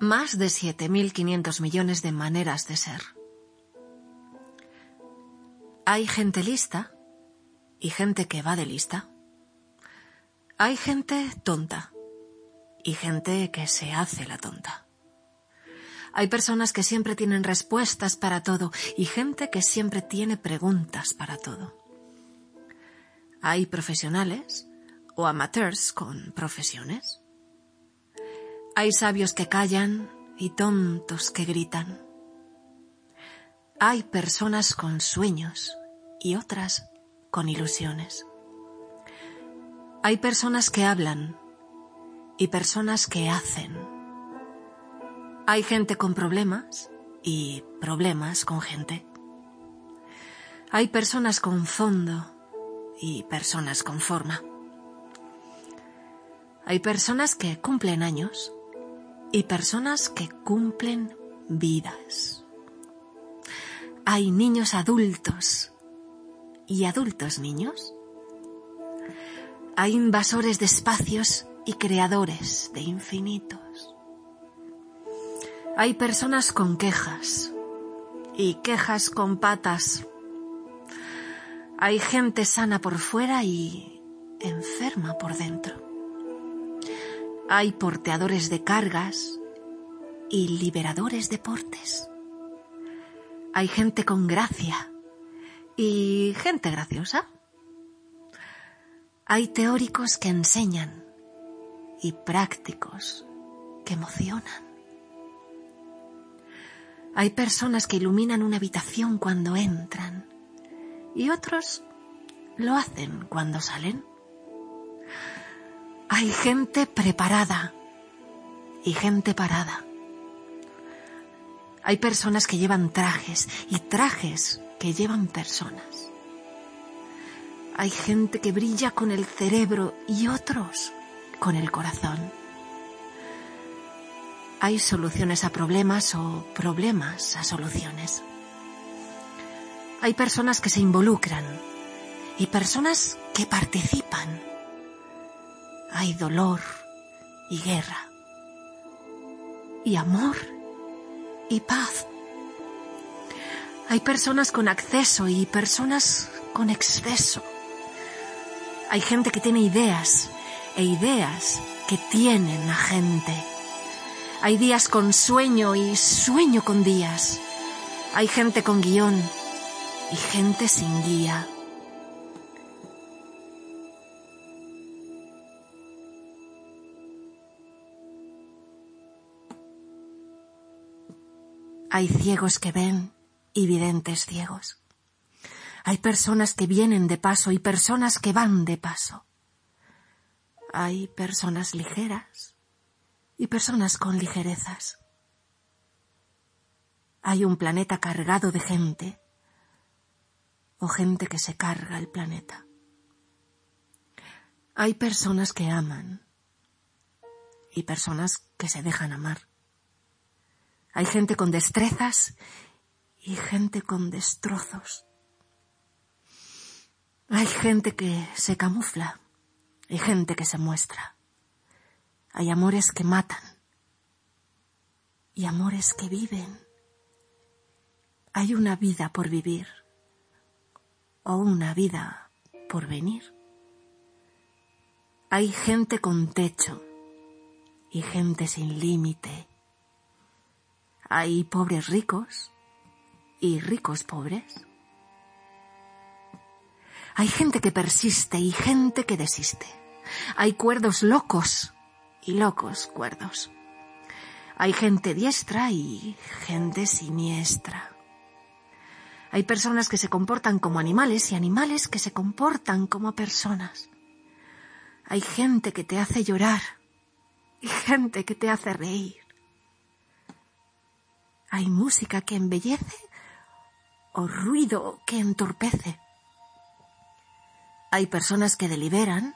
Más de 7.500 millones de maneras de ser. Hay gente lista y gente que va de lista. Hay gente tonta y gente que se hace la tonta. Hay personas que siempre tienen respuestas para todo y gente que siempre tiene preguntas para todo. Hay profesionales o amateurs con profesiones. Hay sabios que callan y tontos que gritan. Hay personas con sueños y otras con ilusiones. Hay personas que hablan y personas que hacen. Hay gente con problemas y problemas con gente. Hay personas con fondo y personas con forma. Hay personas que cumplen años y personas que cumplen vidas. Hay niños adultos y adultos niños. Hay invasores de espacios y creadores de infinitos. Hay personas con quejas y quejas con patas. Hay gente sana por fuera y enferma por dentro. Hay porteadores de cargas y liberadores de portes. Hay gente con gracia y gente graciosa. Hay teóricos que enseñan y prácticos que emocionan. Hay personas que iluminan una habitación cuando entran y otros lo hacen cuando salen. Hay gente preparada y gente parada. Hay personas que llevan trajes y trajes que llevan personas. Hay gente que brilla con el cerebro y otros con el corazón. Hay soluciones a problemas o problemas a soluciones. Hay personas que se involucran y personas que participan. Hay dolor y guerra. Y amor y paz. Hay personas con acceso y personas con exceso. Hay gente que tiene ideas e ideas que tienen a gente. Hay días con sueño y sueño con días. Hay gente con guion y gente sin guía. Hay ciegos que ven y videntes ciegos. Hay personas que vienen de paso y personas que van de paso. Hay personas ligeras y personas con ligerezas. Hay un planeta cargado de gente o gente que se carga el planeta. Hay personas que aman y personas que se dejan amar. Hay gente con destrezas y gente con destrozos. Hay gente que se camufla y gente que se muestra. Hay amores que matan y amores que viven. Hay una vida por vivir o una vida por venir. Hay gente con techo y gente sin límite. Hay pobres ricos y ricos pobres. Hay gente que persiste y gente que desiste. Hay cuerdos locos y locos cuerdos. Hay gente diestra y gente siniestra. Hay personas que se comportan como animales y animales que se comportan como personas. Hay gente que te hace llorar y gente que te hace reír. Hay música que embellece o ruido que entorpece. Hay personas que deliberan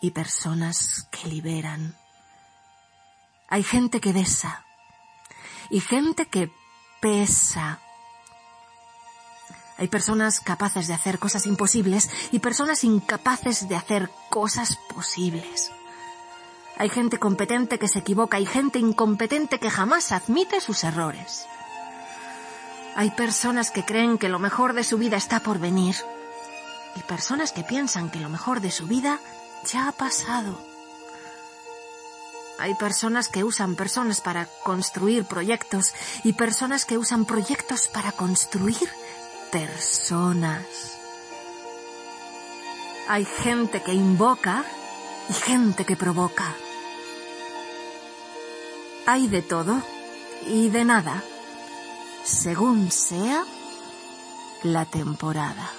y personas que liberan. Hay gente que besa y gente que pesa. Hay personas capaces de hacer cosas imposibles y personas incapaces de hacer cosas posibles. Hay gente competente que se equivoca y gente incompetente que jamás admite sus errores. Hay personas que creen que lo mejor de su vida está por venir y personas que piensan que lo mejor de su vida ya ha pasado. Hay personas que usan personas para construir proyectos y personas que usan proyectos para construir personas. Hay gente que invoca y gente que provoca. Hay de todo y de nada, según sea la temporada.